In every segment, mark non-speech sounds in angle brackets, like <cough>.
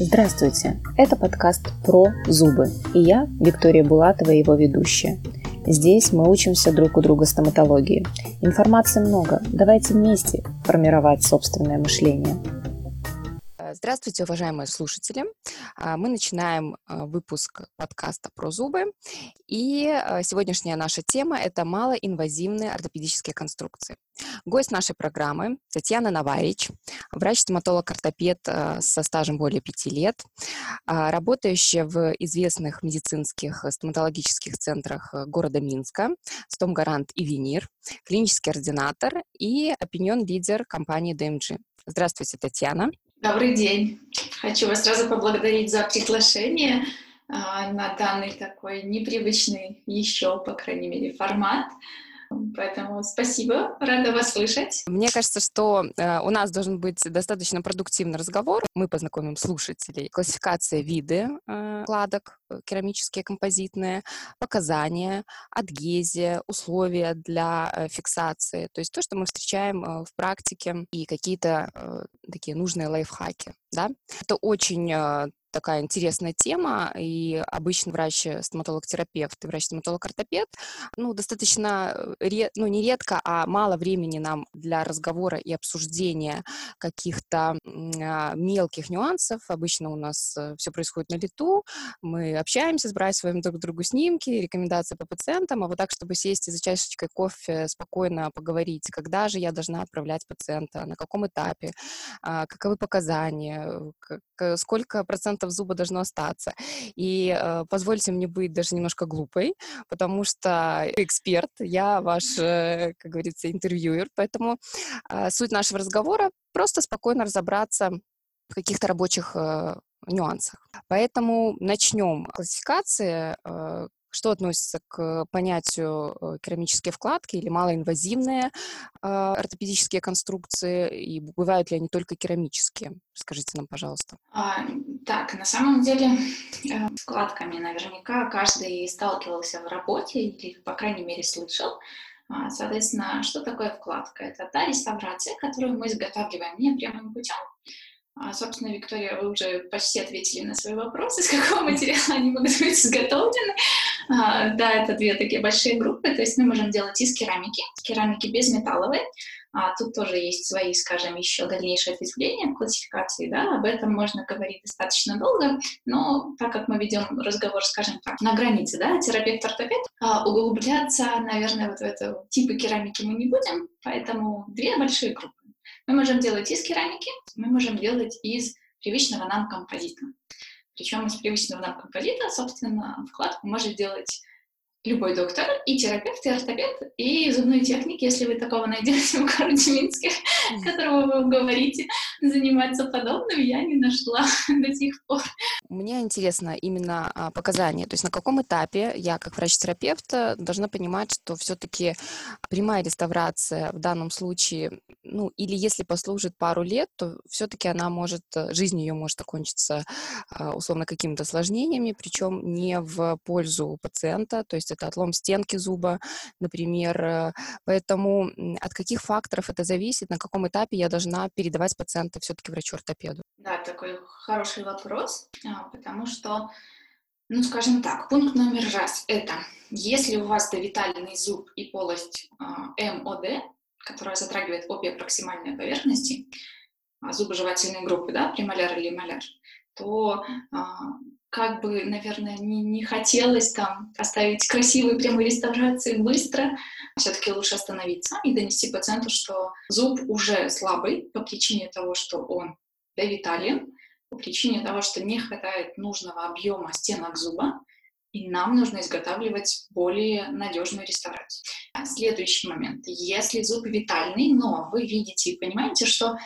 Здравствуйте! Это подкаст про зубы, и я, Виктория Булатова, его ведущая. Здесь мы учимся друг у друга стоматологии. Информации много, давайте вместе формировать собственное мышление. Здравствуйте, уважаемые слушатели. А, мы начинаем а, выпуск подкаста про зубы. И сегодняшняя наша тема – это малоинвазивные ортопедические конструкции. Гость нашей программы – Татьяна Наварич, врач-стоматолог-ортопед со стажем более пяти лет, работающая в известных медицинских стоматологических центрах города Минска, Стомгарант и Винир, клинический ординатор и опинион-лидер компании DMG. Здравствуйте, Татьяна. Добрый день. Хочу вас сразу поблагодарить за приглашение а, на данный такой непривычный еще, по крайней мере, формат. Поэтому спасибо, рада вас слышать. Мне кажется, что э, у нас должен быть достаточно продуктивный разговор. Мы познакомим слушателей. Классификация виды э, кладок, э, керамические, композитные, показания, адгезия, условия для э, фиксации. То есть то, что мы встречаем э, в практике и какие-то э, такие нужные лайфхаки. Да? Это очень э, такая интересная тема, и обычно врач-стоматолог-терапевт и врач-стоматолог-ортопед, ну, достаточно, э, ну, не редко, а мало времени нам для разговора и обсуждения каких-то а, мелких нюансов. Обычно у нас э, все происходит на лету, мы общаемся, сбрасываем друг другу снимки, рекомендации по пациентам, а вот так, чтобы сесть и за чашечкой кофе спокойно поговорить, когда же я должна отправлять пациента, на каком этапе, а, каковы показания, сколько процентов процентов зуба должно остаться. И э, позвольте мне быть даже немножко глупой, потому что эксперт, я ваш, э, как говорится, интервьюер, поэтому э, суть нашего разговора просто спокойно разобраться в каких-то рабочих э, нюансах. Поэтому начнем классификации, э, что относится к понятию э, керамические вкладки или малоинвазивные э, ортопедические конструкции, и бывают ли они только керамические? Расскажите нам, пожалуйста. А, так, на самом деле э, вкладками наверняка каждый сталкивался в работе или, по крайней мере, слышал. А, соответственно, что такое вкладка? Это та реставрация, которую мы изготавливаем не прямым путем, а, собственно, Виктория, вы уже почти ответили на свои вопросы, из какого материала они могут быть изготовлены. А, да, это две такие большие группы, то есть мы можем делать из керамики, керамики безметалловой. А, тут тоже есть свои, скажем, еще дальнейшие ответвления в классификации, да, об этом можно говорить достаточно долго, но так как мы ведем разговор, скажем так, на границе, да, терапевт-ортопед, а, углубляться, наверное, вот в это типы керамики мы не будем, поэтому две большие группы. Мы можем делать из керамики, мы можем делать из привычного нам композита. Причем из привычного нам композита, собственно, вкладку может делать любой доктор, и терапевт, и ортопед, и зубные техники, если вы такого найдете в городе Минске, которого вы говорите, заниматься подобным, я не нашла <laughs> до сих пор. Мне интересно именно а, показания, то есть на каком этапе я, как врач-терапевт, э, должна понимать, что все-таки прямая реставрация в данном случае, ну, или если послужит пару лет, то все-таки она может, э, жизнь ее может окончиться а, условно какими-то осложнениями, причем не в пользу пациента, то есть это отлом стенки зуба, например. Э, поэтому от каких факторов это зависит, на каком этапе я должна передавать пациента все-таки врачу-ортопеду? Да, такой хороший вопрос, а, потому что, ну, скажем так, пункт номер раз — это если у вас довитальный зуб и полость а, МОД, которая затрагивает обе проксимальные поверхности, а, зубы жевательной группы, да, премоляр или моляр, то как бы, наверное, не, не хотелось там оставить красивую прямую реставрацию быстро, все-таки лучше остановиться и донести пациенту, что зуб уже слабый по причине того, что он довитален, по причине того, что не хватает нужного объема стенок зуба, и нам нужно изготавливать более надежную реставрацию. Следующий момент. Если зуб витальный, но вы видите и понимаете, что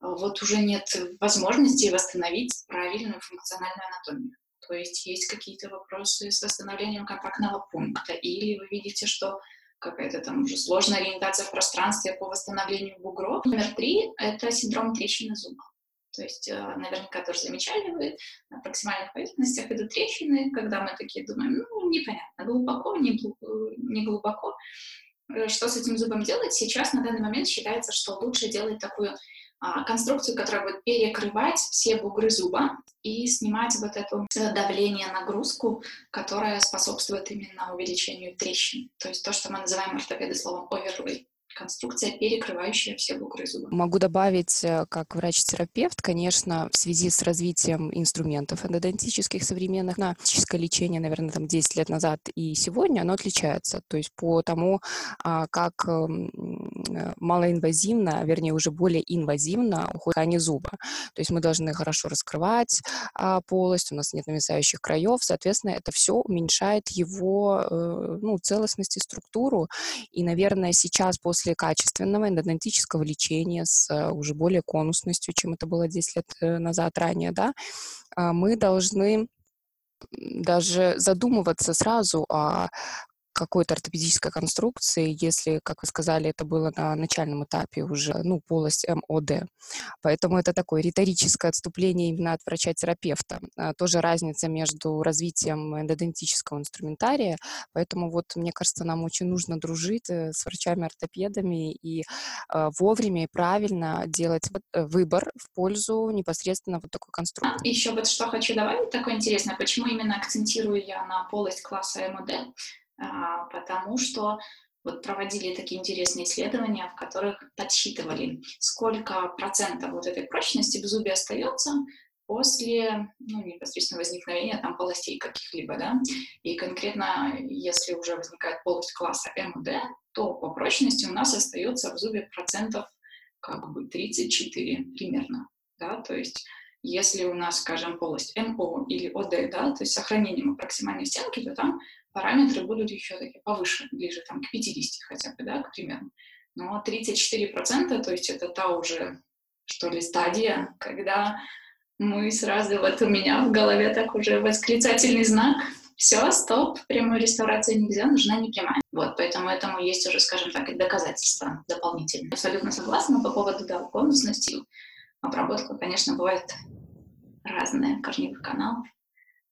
вот уже нет возможности восстановить правильную функциональную анатомию. То есть есть какие-то вопросы с восстановлением контактного пункта, или вы видите, что какая-то там уже сложная ориентация в пространстве по восстановлению бугров. Номер три — это синдром трещины зуба. То есть э, наверняка тоже замечали вы, на проксимальных поверхностях идут трещины, когда мы такие думаем, ну, непонятно, глубоко, не, глубоко, не глубоко. Э, что с этим зубом делать? Сейчас на данный момент считается, что лучше делать такую а, конструкцию, которая будет перекрывать все бугры зуба и снимать вот это давление, нагрузку, которая способствует именно увеличению трещин. То есть то, что мы называем ортопеды словом overlay конструкция, перекрывающая все бугры зуба. Могу добавить, э, как врач-терапевт, конечно, в связи с развитием инструментов эндодонтических современных, на физическое лечение, наверное, там 10 лет назад и сегодня, оно отличается. То есть по тому, а, как эм, э, малоинвазивно, вернее, уже более инвазивно уходит ткани зуба. То есть мы должны хорошо раскрывать а, полость, у нас нет нависающих краев, соответственно, это все уменьшает его э, ну, целостность и структуру. И, наверное, сейчас после качественного эндодонтического лечения с э, уже более конусностью, чем это было 10 лет э, назад ранее, да, а, мы должны даже задумываться сразу о какой-то ортопедической конструкции, если, как вы сказали, это было на начальном этапе уже, ну, полость МОД. Поэтому это такое риторическое отступление именно от врача-терапевта. А, тоже разница между развитием эндодонтического инструментария, поэтому вот, мне кажется, нам очень нужно дружить э, с врачами-ортопедами и э, вовремя и правильно делать э, выбор в пользу непосредственно вот такой конструкции. Еще вот что хочу добавить такое интересное, почему именно акцентирую я на полость класса МОД, а, потому что вот проводили такие интересные исследования, в которых подсчитывали, сколько процентов вот этой прочности в зубе остается после ну, непосредственно возникновения там полостей каких-либо, да, и конкретно, если уже возникает полость класса МД, то по прочности у нас остается в зубе процентов как бы 34 примерно, да, то есть если у нас, скажем, полость МО или ОД, да, то есть сохранением проксимальной стенки, то там параметры будут еще такие повыше, ближе там к 50 хотя бы, да, к примеру. Но 34%, то есть это та уже, что ли, стадия, когда мы сразу, вот у меня в голове так уже восклицательный знак, все, стоп, прямой реставрации нельзя, нужна непрямая. Вот, поэтому этому есть уже, скажем так, и доказательства дополнительные. Абсолютно согласна по поводу, да, конусности. Обработка, конечно, бывает разная корневых каналов,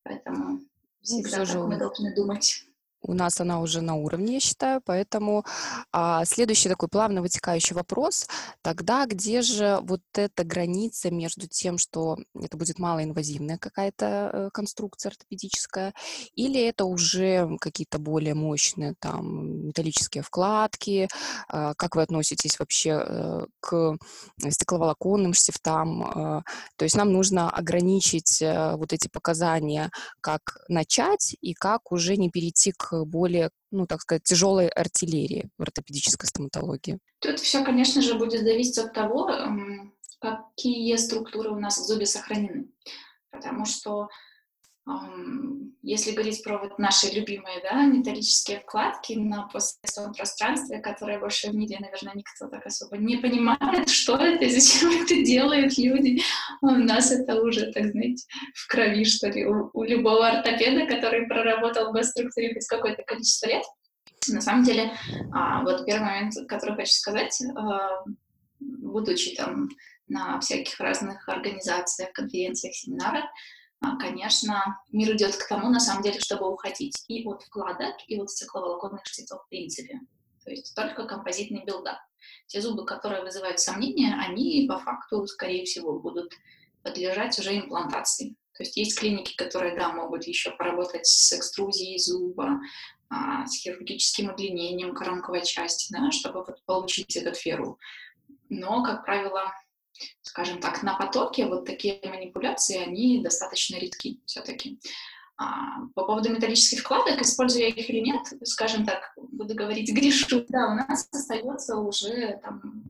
поэтому Всегда так мы должны думать. У нас она уже на уровне, я считаю, поэтому а, следующий такой плавно вытекающий вопрос, тогда где же вот эта граница между тем, что это будет малоинвазивная какая-то э, конструкция ортопедическая, или это уже какие-то более мощные там металлические вкладки, а, как вы относитесь вообще э, к стекловолоконным штифтам, а, то есть нам нужно ограничить а, вот эти показания, как начать и как уже не перейти к более, ну, так сказать, тяжелой артиллерии в ортопедической стоматологии? Тут все, конечно же, будет зависеть от того, какие структуры у нас в зубе сохранены. Потому что если говорить про вот наши любимые да, металлические вкладки на постсоветском пространстве, которые больше в мире, наверное, никто так особо не понимает, <laughs> что это и зачем это делают люди. У нас это уже, так знаете, в крови, что ли, у, у любого ортопеда, который проработал в структуре хоть какое-то количество лет. На самом деле, а, вот первый момент, который хочу сказать, а, будучи там на всяких разных организациях, конференциях, семинарах, а, конечно, мир идет к тому, на самом деле, чтобы уходить и от вкладок, и от стекловолоконных штифтов в принципе. То есть только композитный build-up. Те зубы, которые вызывают сомнения, они по факту, скорее всего, будут подлежать уже имплантации. То есть есть клиники, которые, да, могут еще поработать с экструзией зуба, а, с хирургическим удлинением коронковой части, да, чтобы вот получить этот ферру. Но, как правило, скажем так, на потоке вот такие манипуляции, они достаточно редки все-таки. А, по поводу металлических вкладок, используя их или нет, скажем так, буду говорить, грешу. Да, у нас остается уже там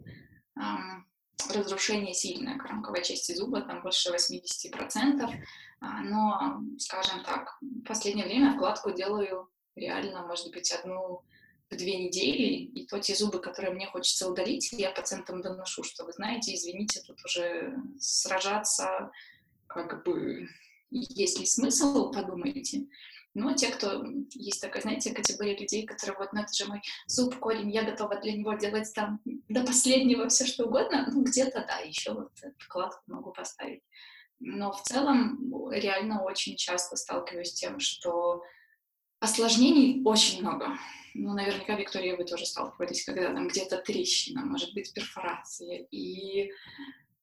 разрушение сильное коронковой части зуба, там больше 80%, а, но, скажем так, в последнее время вкладку делаю реально, может быть, одну две недели, и то те зубы, которые мне хочется удалить, я пациентам доношу, что вы знаете, извините, тут уже сражаться, как бы, есть ли смысл, подумайте. Но те, кто есть такая, знаете, категория людей, которые вот, ну это же мой зуб, корень, я готова для него делать там до последнего все что угодно, ну где-то да, еще вот вкладку могу поставить. Но в целом реально очень часто сталкиваюсь с тем, что осложнений очень много ну, наверняка, Виктория, вы тоже сталкивались, когда там где-то трещина, может быть, перфорация, и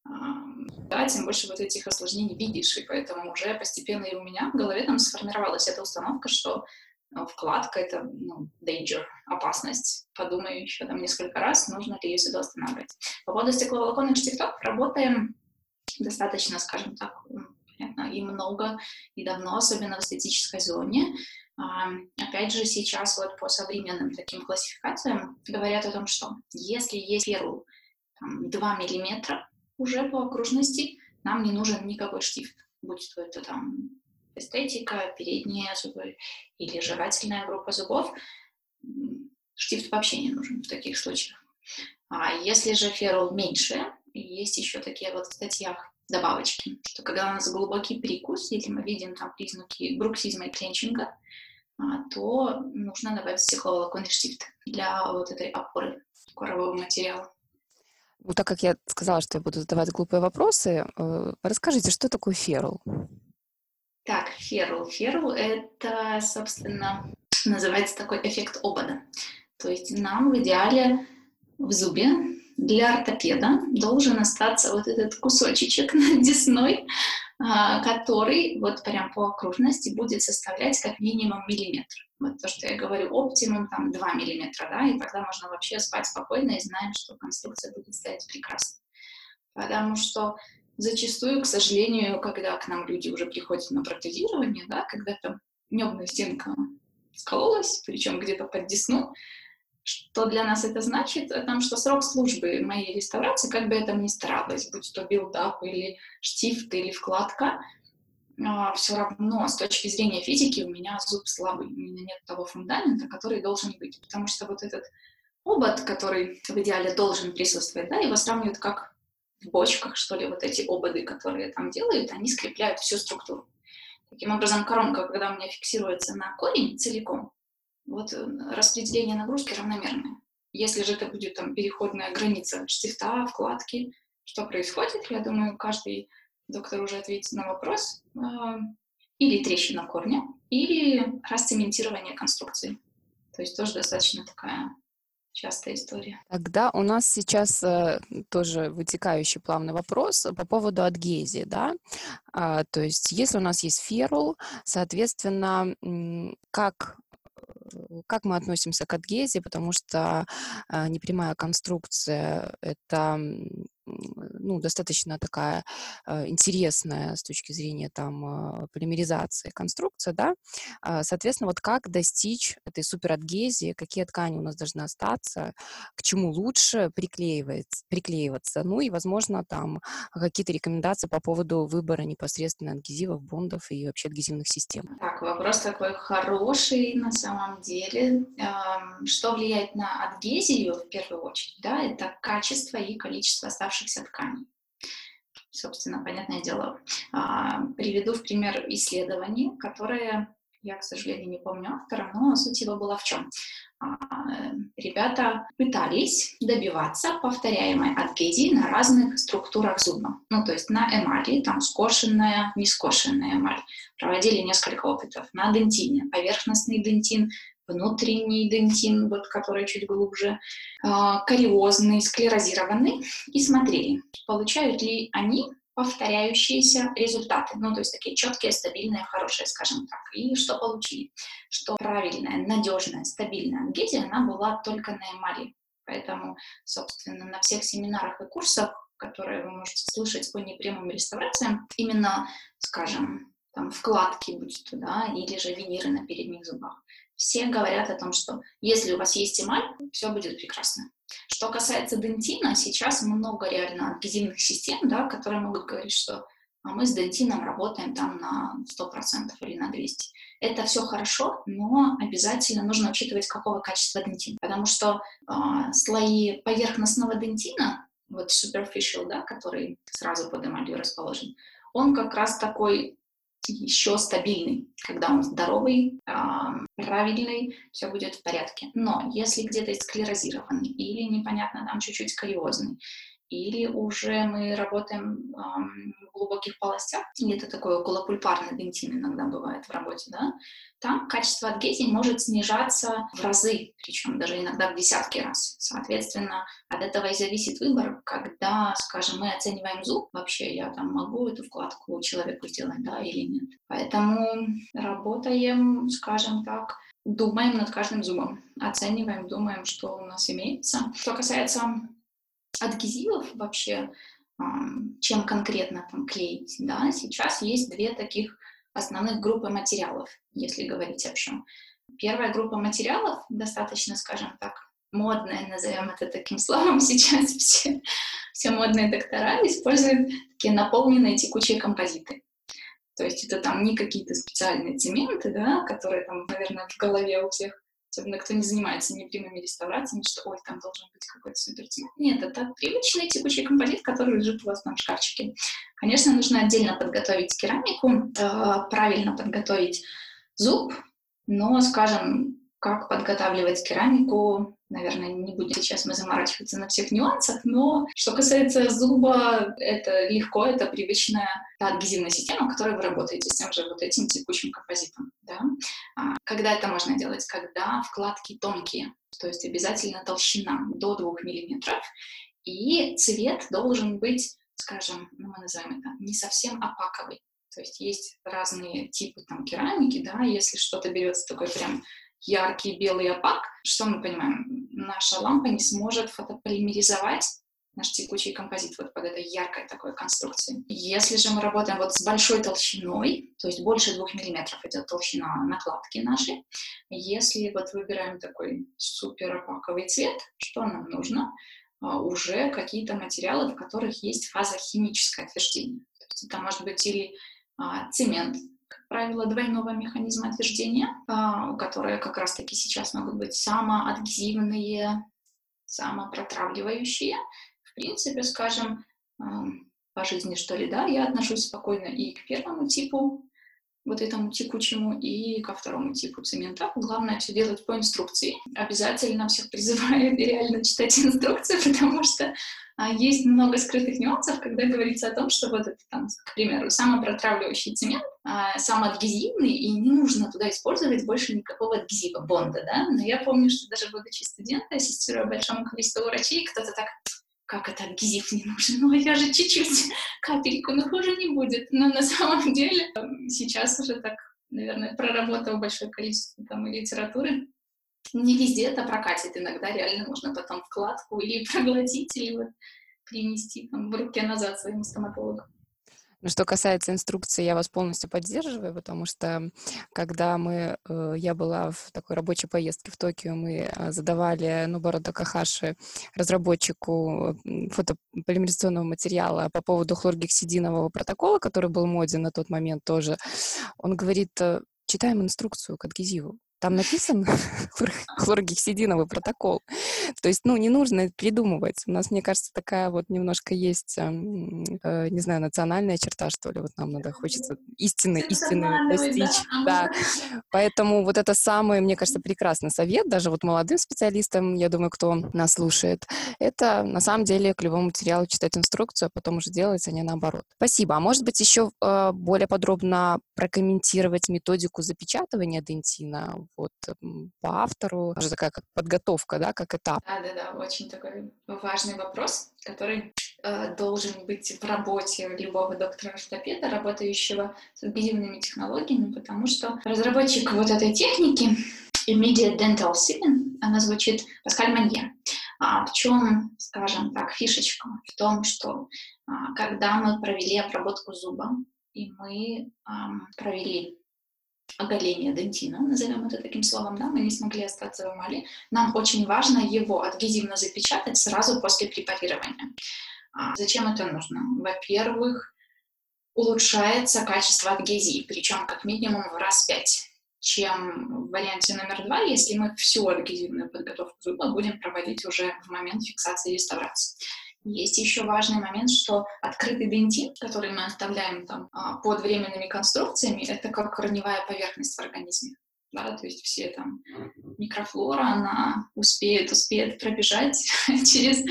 да, тем больше вот этих осложнений видишь, и поэтому уже постепенно и у меня в голове там сформировалась эта установка, что ну, вкладка — это ну, danger, опасность. Подумаю еще там несколько раз, нужно ли ее сюда останавливать. По поводу стекловолоконных штифтов работаем достаточно, скажем так, и много, и давно, особенно в эстетической зоне. Опять же, сейчас вот по современным таким классификациям говорят о том, что если есть ферул там, 2 миллиметра уже по окружности, нам не нужен никакой штифт, будь то это там эстетика, передние зубы или жевательная группа зубов, штифт вообще не нужен в таких случаях. А если же ферул меньше, есть еще такие вот в статьях добавочки, что когда у нас глубокий прикус, или мы видим там признаки бруксизма и кленчинга, а, то нужно добавить стекловолоконный штифт для вот этой опоры корового материала. Ну, так как я сказала, что я буду задавать глупые вопросы, э, расскажите, что такое ферул? Так, ферул. Ферул — это, собственно, называется такой эффект обода. То есть нам в идеале в зубе для ортопеда должен остаться вот этот кусочек <laughs> над десной, а, который вот прям по окружности будет составлять как минимум миллиметр. Вот то, что я говорю, оптимум там 2 миллиметра, да, и тогда можно вообще спать спокойно и знаем, что конструкция будет стоять прекрасно. Потому что зачастую, к сожалению, когда к нам люди уже приходят на протезирование, да, когда там небная стенка скололась, причем где-то под десну, что для нас это значит? О том, что срок службы моей реставрации, как бы это ни старалось, будь то build-up или штифт или вкладка, а, все равно с точки зрения физики у меня зуб слабый, у меня нет того фундамента, который должен быть, потому что вот этот обод, который в идеале должен присутствовать, да, его сравнивают как в бочках, что ли, вот эти ободы, которые там делают, они скрепляют всю структуру. Таким образом, коронка, когда у меня фиксируется на корень целиком, вот э, распределение нагрузки равномерное. Если же это будет там переходная граница штифта, вкладки, что происходит, я думаю, каждый доктор уже ответит на вопрос. А, или трещина корня, или расцементирование конструкции. То есть тоже достаточно такая частая история. Тогда у нас сейчас э, тоже вытекающий плавный вопрос по поводу адгезии, да? А, то есть если у нас есть ферул, соответственно, как как мы относимся к адгезии, потому что э, непрямая конструкция — это ну, достаточно такая э, интересная с точки зрения там э, полимеризации конструкция, да, э, соответственно, вот как достичь этой суперадгезии, какие ткани у нас должны остаться, к чему лучше приклеиваться, приклеиваться, ну и, возможно, там какие-то рекомендации по поводу выбора непосредственно адгезивов, бондов и вообще адгезивных систем. Так, вопрос такой хороший на самом деле. Что влияет на адгезию в первую очередь, да, это качество и количество оставшихся оставшихся тканей. Собственно, понятное дело. А, приведу в пример исследование, которое я, к сожалению, не помню автора, но суть его была в чем? А, ребята пытались добиваться повторяемой адгезии на разных структурах зуба. Ну, то есть на эмали, там скошенная, не скошенная эмаль. Проводили несколько опытов на дентине. Поверхностный дентин, внутренний дентин, вот, который чуть глубже, а, кариозный, склерозированный, и смотрели, получают ли они повторяющиеся результаты, ну, то есть такие четкие, стабильные, хорошие, скажем так. И что получили? Что правильная, надежная, стабильная адгезия, она была только на эмали. Поэтому, собственно, на всех семинарах и курсах, которые вы можете слышать по непрямым реставрациям, именно, скажем, там, вкладки, будь то, да, или же виниры на передних зубах, все говорят о том, что если у вас есть эмаль, все будет прекрасно. Что касается дентина, сейчас много реально адгезивных систем, да, которые могут говорить, что а мы с дентином работаем там на 100% или на 200%. Это все хорошо, но обязательно нужно учитывать, какого качества дентин. Потому что э, слои поверхностного дентина, вот superficial, да, который сразу под эмалью расположен, он как раз такой еще стабильный. Когда он здоровый, правильный, все будет в порядке. Но если где-то склерозированный или непонятно, там чуть-чуть сколиозный, или уже мы работаем эм, в глубоких полостях, где-то такой околопульпарный дентин иногда бывает в работе, да, там качество адгезии может снижаться в разы, причем даже иногда в десятки раз. Соответственно, от этого и зависит выбор, когда, скажем, мы оцениваем зуб, вообще я там могу эту вкладку человеку сделать, да, или нет. Поэтому работаем, скажем так, думаем над каждым зубом, оцениваем, думаем, что у нас имеется. Что касается адгезивов вообще, чем конкретно там клеить, да, сейчас есть две таких основных группы материалов, если говорить чем. Первая группа материалов достаточно, скажем так, модная, назовем это таким словом, <laughs> сейчас все, все модные доктора используют такие наполненные текучие композиты. То есть это там не какие-то специальные цементы, да, которые там, наверное, в голове у всех особенно кто не занимается непрямыми реставрациями, что ой, там должен быть какой-то супер Нет, это привычный текущий композит, который лежит у вас там в шкафчике. Конечно, нужно отдельно подготовить керамику, э, правильно подготовить зуб, но, скажем, как подготавливать керамику, наверное, не будем сейчас мы заморачиваться на всех нюансах, но что касается зуба, это легко, это привычная адгезивная система, которой вы работаете с тем же вот этим текущим композитом. Да? А, когда это можно делать? Когда вкладки тонкие, то есть обязательно толщина до 2 мм, и цвет должен быть, скажем, ну, мы называем это не совсем опаковый. То есть есть разные типы там керамики, да, если что-то берется такой прям яркий белый опак, что мы понимаем? Наша лампа не сможет фотополимеризовать наш текучий композит вот под этой яркой такой конструкцией. Если же мы работаем вот с большой толщиной, то есть больше двух миллиметров идет толщина накладки нашей, если вот выбираем такой супер опаковый цвет, что нам нужно? А, уже какие-то материалы, в которых есть фаза химическое отверждение. То есть это может быть или а, цемент, как правило, двойного механизма отверждения, а, которые как раз-таки сейчас могут быть самоадгезивные, самопротравливающие. В принципе, скажем, по жизни, что ли, да, я отношусь спокойно и к первому типу, вот этому текучему, и ко второму типу цемента. Главное все делать по инструкции. Обязательно всех призываю <laughs> реально читать инструкцию, <laughs> потому что а есть много скрытых нюансов, когда говорится о том, что вот это там, к примеру, самопротравливающий цемент, а, самоадгезивный, и не нужно туда использовать больше никакого адгезива, бонда, да. Но я помню, что даже будучи студентом, ассистируя большому количеству врачей, кто-то так как это адгезив не нужен? Ну, я же чуть-чуть капельку, но хуже не будет. Но на самом деле сейчас уже так, наверное, проработав большое количество там и литературы, не везде это прокатит. Иногда реально можно потом вкладку или проглотить, или вот принести там, в руке назад своему стоматологу. Ну, что касается инструкции, я вас полностью поддерживаю, потому что когда мы, э, я была в такой рабочей поездке в Токио, мы э, задавали Нубару Такахаши, разработчику фотополимеризационного материала по поводу хлоргексидинового протокола, который был моден на тот момент тоже. Он говорит, э, читаем инструкцию к адгезиву. Там написан <laughs> хлоргексидиновый протокол. То есть, ну, не нужно придумывать. У нас, мне кажется, такая вот немножко есть, э, не знаю, национальная черта, что ли. Вот нам надо, хочется истины, истины достичь. Да. Поэтому вот это самый, мне кажется, прекрасный совет, даже вот молодым специалистам, я думаю, кто нас слушает, это на самом деле к любому материалу читать инструкцию, а потом уже делать, а не наоборот. Спасибо. А может быть, еще э, более подробно прокомментировать методику запечатывания дентина вот по автору, уже такая как подготовка, да, как этап. Да-да-да, очень такой важный вопрос, который э, должен быть в работе любого доктора-ортопеда, работающего с адгезивными технологиями, потому что разработчик вот этой техники, Immediate Dental Sealing, она звучит Паскаль Манье. А в чем, скажем так, фишечка? В том, что а, когда мы провели обработку зуба, и мы ам, провели оголение дентина, назовем это таким словом, да, мы не смогли остаться в эмали, нам очень важно его адгезивно запечатать сразу после препарирования. А зачем это нужно? Во-первых, улучшается качество адгезии, причем как минимум в раз пять, чем в варианте номер два, если мы всю адгезивную подготовку зуба будем проводить уже в момент фиксации и реставрации. Есть еще важный момент, что открытый дентин, который мы оставляем там а, под временными конструкциями, это как корневая поверхность в организме. Да, то есть все там микрофлора, она успеет, успеет пробежать <laughs> через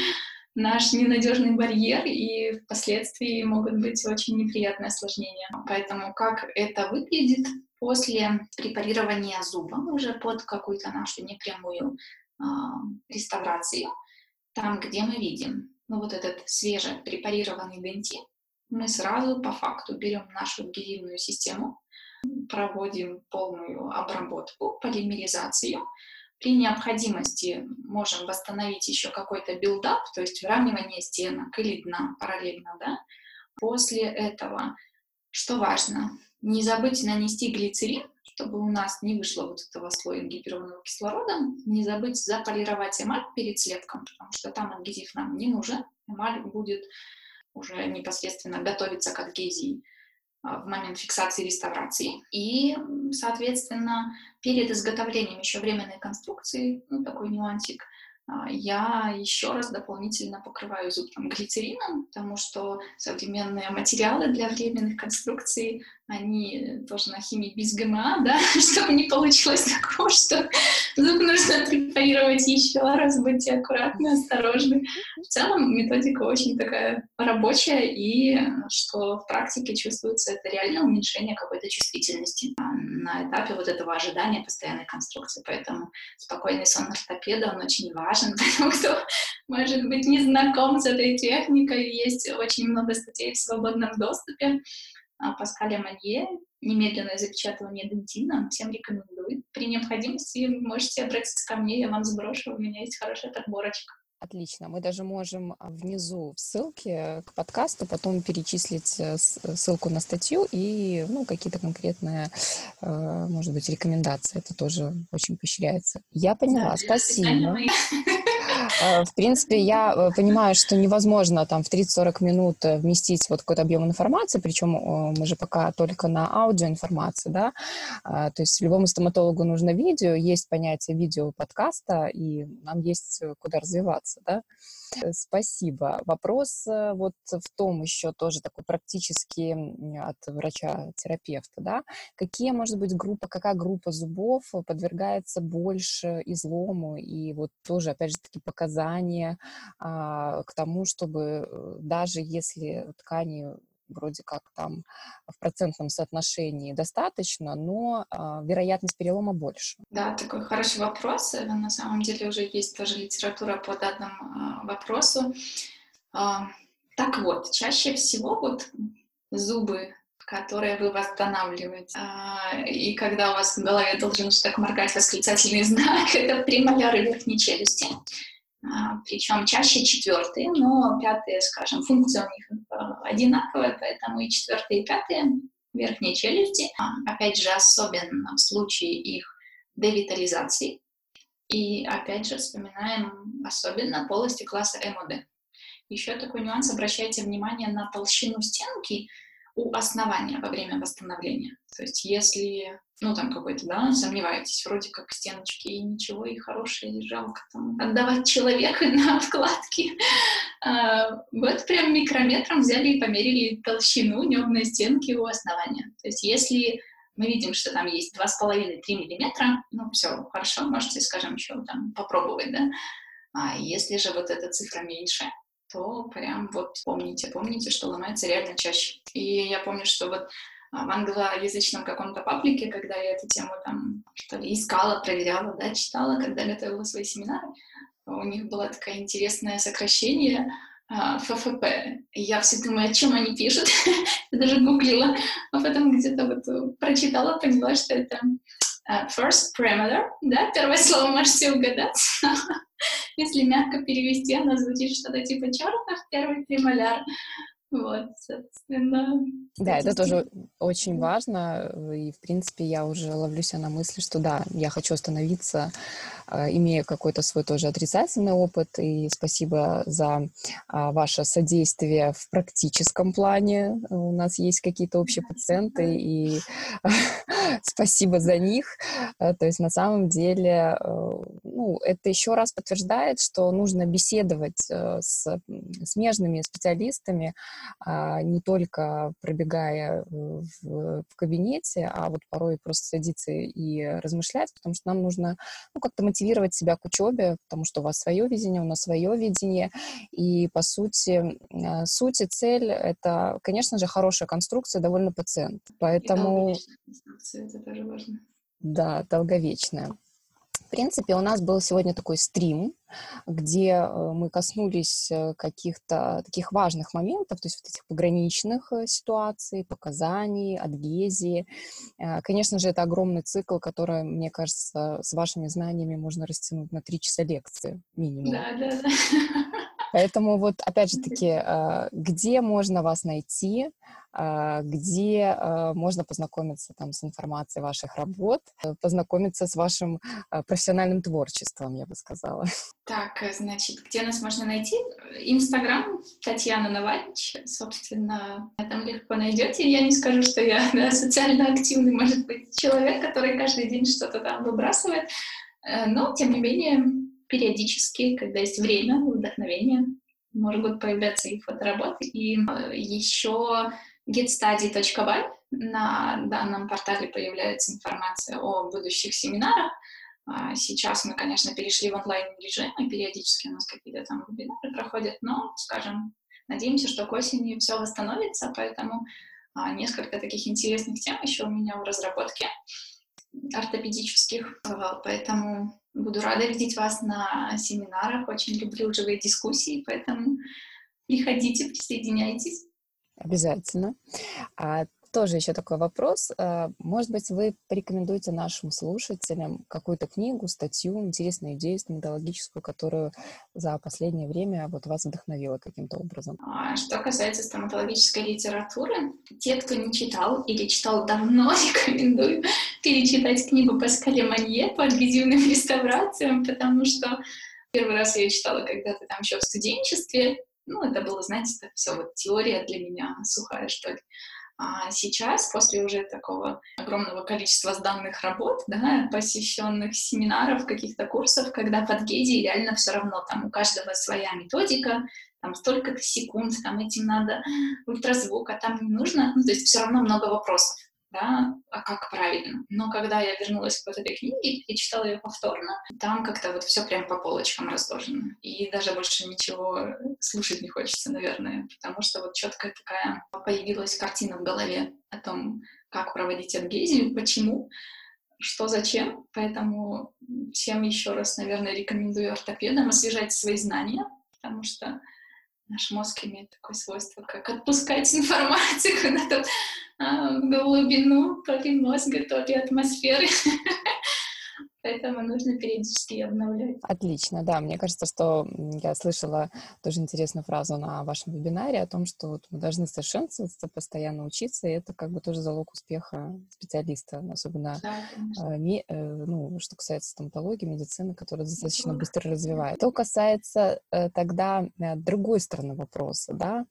наш ненадежный барьер, и впоследствии могут быть очень неприятные осложнения. Поэтому как это выглядит после препарирования зуба уже под какую-то нашу непрямую э, реставрацию, там, где мы видим ну, вот этот свеже препарированный дентин, мы сразу по факту берем нашу адгезивную систему, проводим полную обработку, полимеризацию, при необходимости можем восстановить еще какой-то build-up, то есть выравнивание стенок или дна параллельно, да. После этого, что важно, не забыть нанести глицерин, чтобы у нас не вышло вот этого слоя гиперованного кислородом, не забыть заполировать эмаль перед слепком, потому что там адгезив нам не нужен, эмаль будет уже непосредственно готовиться к адгезии. А, в момент фиксации реставрации. И, соответственно, перед изготовлением еще временной конструкции, ну, такой нюансик, я еще раз дополнительно покрываю зуб там, глицерином, потому что современные материалы для временных конструкций, они тоже на химии без ГМА, да, <laughs> чтобы не получилось такого, что зуб нужно препарировать еще раз, будьте аккуратны, осторожны. В целом методика очень такая рабочая, и что в практике чувствуется, это реально уменьшение какой-то чувствительности на этапе вот этого ожидания постоянной конструкции. Поэтому спокойный сон ортопеда, он очень важен, <laughs> потому кто, может быть, не знаком с этой техникой. Есть очень много статей в свободном доступе. А, Паскаля Манье, немедленное запечатывание дентина, всем рекомендую. При необходимости можете обратиться ко мне, я вам сброшу, у меня есть хорошая подборочка. Отлично. Мы даже можем а, внизу в ссылке к подкасту потом перечислить э, ссылку на статью и ну, какие-то конкретные, э, может быть, рекомендации. Это тоже очень поощряется. Я поняла. Да, Спасибо. Э, в принципе, я э, понимаю, что невозможно там в 30-40 минут э, вместить вот какой-то объем информации, причем мы же пока только на аудиоинформации, да, то есть любому стоматологу нужно видео, есть понятие видео подкаста, и нам есть куда развиваться, да. Э, спасибо. Вопрос э, вот в том еще тоже такой практический от врача-терапевта, да, какие, может быть, группа, какая группа зубов подвергается больше излому и вот тоже, опять же, таки показания а, к тому, чтобы э, даже если ткани вроде как там в процентном соотношении достаточно, но э, вероятность перелома больше. Да, такой хороший вопрос. На самом деле уже есть тоже литература по данному э, вопросу. Э, так вот, чаще всего вот зубы которые вы восстанавливаете. И когда у вас в голове должен так моргать восклицательный <laughs> знак, это премоляры верхней челюсти. А, причем чаще четвертые, но пятые, скажем, функция у них э, одинаковая, поэтому и четвертые, и пятые верхней челюсти, а, опять же, особенно в случае их девитализации. И опять же вспоминаем особенно полости класса МОД. Еще такой нюанс, обращайте внимание на толщину стенки у основания во время восстановления. То есть если ну, там какой-то, да, сомневаетесь, вроде как стеночки и ничего, и хорошие, и жалко там отдавать человеку <laughs> на вкладки. А, вот прям микрометром взяли и померили толщину небной стенки у основания. То есть если мы видим, что там есть 2,5-3 миллиметра, ну, все, хорошо, можете, скажем, еще там попробовать, да. А если же вот эта цифра меньше, то прям вот помните, помните, что ломается реально чаще. И я помню, что вот в англоязычном каком-то паблике, когда я эту тему там что ли искала, проверяла, да, читала, когда готовила свои семинары, у них было такое интересное сокращение а, ФФП. Я все думаю, о чем они пишут. <laughs> я даже гуглила, а потом где-то вот прочитала, поняла, что это uh, first parameter, да, первое слово можете угадать. <laughs> Если мягко перевести, оно звучит что-то типа чертов первый премоляр. Вот, собственно. Да, это тоже очень важно. И, в принципе, я уже ловлюсь на мысли, что да, я хочу остановиться, а, имея какой-то свой тоже отрицательный опыт. И спасибо за а, ваше содействие в практическом плане. У нас есть какие-то общие пациенты, и <laughs> спасибо за них. А, то есть, на самом деле, ну, это еще раз подтверждает, что нужно беседовать с смежными специалистами, а, не только пробегая в, в кабинете, а вот порой просто садиться и размышлять, потому что нам нужно ну, как-то мотивировать себя к учебе, потому что у вас свое видение, у нас свое видение, и по сути, а, суть и цель — это, конечно же, хорошая конструкция, довольно пациент. Поэтому... И это тоже важно. Да, долговечная. В принципе, у нас был сегодня такой стрим, где э, мы коснулись э, каких-то таких важных моментов, то есть вот этих пограничных э, ситуаций, показаний, адгезии. Конечно же, это огромный цикл, который, мне кажется, с вашими знаниями можно растянуть на три часа лекции минимум. Да, да, да. <laughs> Поэтому вот, опять же таки, где можно вас найти, а, где а, можно познакомиться там с информацией ваших работ, э, познакомиться с вашим а, профессиональным творчеством, я бы сказала. Так, э, значит, где нас можно найти? Инстаграм Татьяна Навальич, собственно, там легко найдете. Я не скажу, что я <laughs> да, социально активный, может быть, человек, который каждый день что-то там выбрасывает, э, но, тем не менее, периодически, когда есть время, вдохновение, могут появляться и фотоработы. И еще getstudy.by. На данном портале появляется информация о будущих семинарах. А, сейчас мы, конечно, перешли в онлайн-режим, и периодически у нас какие-то там вебинары проходят, но, скажем, надеемся, что к осени все восстановится, поэтому а, несколько таких интересных тем еще у меня в разработке ортопедических, поэтому буду рада видеть вас на семинарах, очень люблю живые дискуссии, поэтому приходите, присоединяйтесь. Обязательно. А тоже еще такой вопрос. А, может быть, вы порекомендуете нашим слушателям какую-то книгу, статью, интересную идею стоматологическую, которую за последнее время вот вас вдохновила каким-то образом? А, что касается стоматологической литературы, те, кто не читал или читал давно, <laughs> рекомендую перечитать книгу Паскаля Манье по адгезивным реставрациям, потому что первый раз я читала когда-то там еще в студенчестве, ну, это было, знаете, так все вот теория для меня сухая, что ли. А сейчас, после уже такого огромного количества сданных работ, да, посещенных семинаров, каких-то курсов, когда под геди реально все равно, там у каждого своя методика, там столько-то секунд, там этим надо ультразвук, а там не нужно, ну, то есть все равно много вопросов да, а как правильно. Но когда я вернулась к вот этой книге и читала ее повторно, там как-то вот все прям по полочкам разложено. И даже больше ничего слушать не хочется, наверное, потому что вот четкая такая появилась картина в голове о том, как проводить адгезию, почему, что зачем. Поэтому всем еще раз, наверное, рекомендую ортопедам освежать свои знания, потому что наш мозг имеет такое свойство, как отпускать <laughs> информацию куда-то а, в глубину то ли мозга, то ли атмосферы. <laughs> поэтому нужно периодически обновлять. Отлично, да. Мне кажется, что я слышала тоже интересную фразу на вашем вебинаре о том, что вот мы должны совершенствоваться, постоянно учиться, и это как бы тоже залог успеха специалиста, особенно да, э, не, э, ну, что касается стоматологии, медицины, которая достаточно быстро развивает. Что касается э, тогда другой стороны вопроса, да,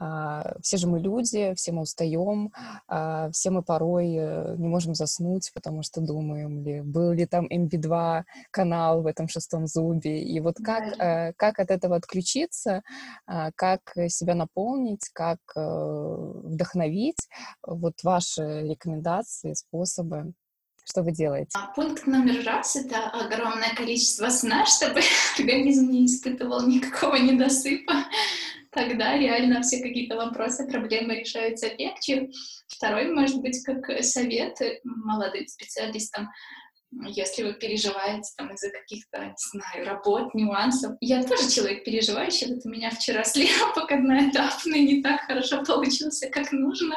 э, все же мы люди, все мы устаем, э, все мы порой не можем заснуть, потому что думаем ли, был ли там MP2 канал в этом шестом зубе. И вот как, да. э, как от этого отключиться, э, как себя наполнить, как э, вдохновить, вот ваши рекомендации, способы. Что вы делаете? А пункт номер раз — это огромное количество сна, чтобы <laughs> организм не испытывал никакого недосыпа. Тогда реально все какие-то вопросы, проблемы решаются легче. Второй, может быть, как совет молодым специалистам, если вы переживаете там из-за каких-то, не знаю, работ, нюансов. Я тоже человек переживающий, вот у меня вчера слепок одноэтапный не так хорошо получился, как нужно.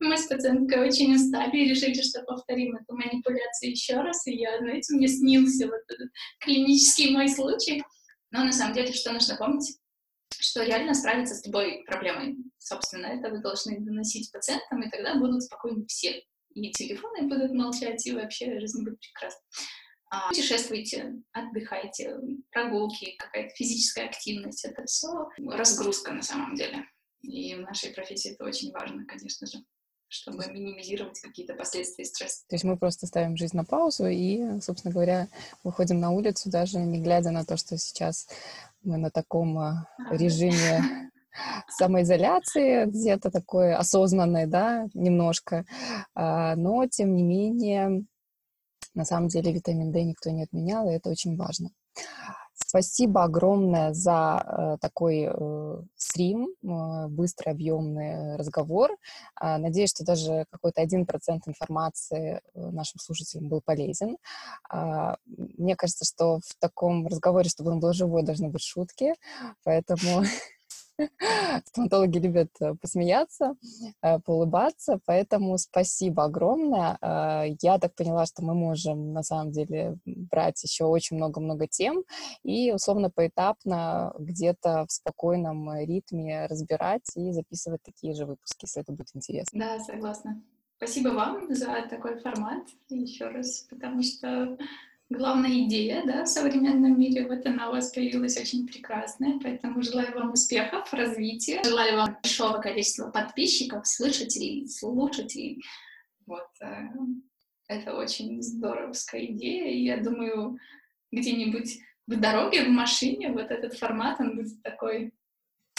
Мы с пациенткой очень устали и решили, что повторим эту манипуляцию еще раз, и я, знаете, мне снился вот этот клинический мой случай. Но на самом деле, что нужно помнить? что реально справиться с любой проблемой. Собственно, это вы должны доносить пациентам, и тогда будут спокойны все и телефоны будут молчать, и вообще жизнь будет прекрасна. А, путешествуйте, отдыхайте, прогулки, какая-то физическая активность, это все разгрузка на самом деле. И в нашей профессии это очень важно, конечно же чтобы минимизировать какие-то последствия стресса. То есть мы просто ставим жизнь на паузу и, собственно говоря, выходим на улицу, даже не глядя на то, что сейчас мы на таком а, режиме самоизоляции где-то такой осознанной, да, немножко, а, но тем не менее, на самом деле витамин D никто не отменял, и это очень важно. Спасибо огромное за э, такой э, стрим, э, быстрый, объемный разговор. Э, надеюсь, что даже какой-то один процент информации нашим слушателям был полезен. Э, мне кажется, что в таком разговоре, чтобы он был живой, должны быть шутки, поэтому <laughs> <laughs> Стоматологи любят э, посмеяться, э, поулыбаться, поэтому спасибо огромное. Э, я так поняла, что мы можем на самом деле брать еще очень много-много тем и условно поэтапно где-то в спокойном ритме разбирать и записывать такие же выпуски, если это будет интересно. Да, согласна. Спасибо вам за такой формат еще раз, потому что главная идея да, в современном мире. Вот она у вас появилась очень прекрасная, поэтому желаю вам успехов, развития. Желаю вам большого количества подписчиков, слушателей, слушателей. Вот. Э, это очень здоровская идея, и я думаю, где-нибудь в дороге, в машине вот этот формат, он будет такой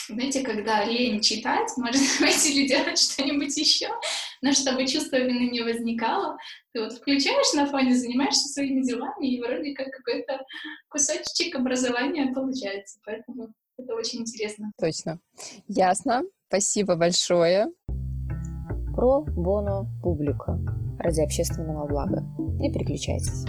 знаете, когда лень читать, может <laughs> быть, или делать что-нибудь еще, но чтобы чувство вины не возникало, ты вот включаешь на фоне, занимаешься своими делами, и вроде как какой-то кусочек образования получается. Поэтому это очень интересно. Точно. Ясно. Спасибо большое. Про боно публика ради общественного блага. Не переключайтесь.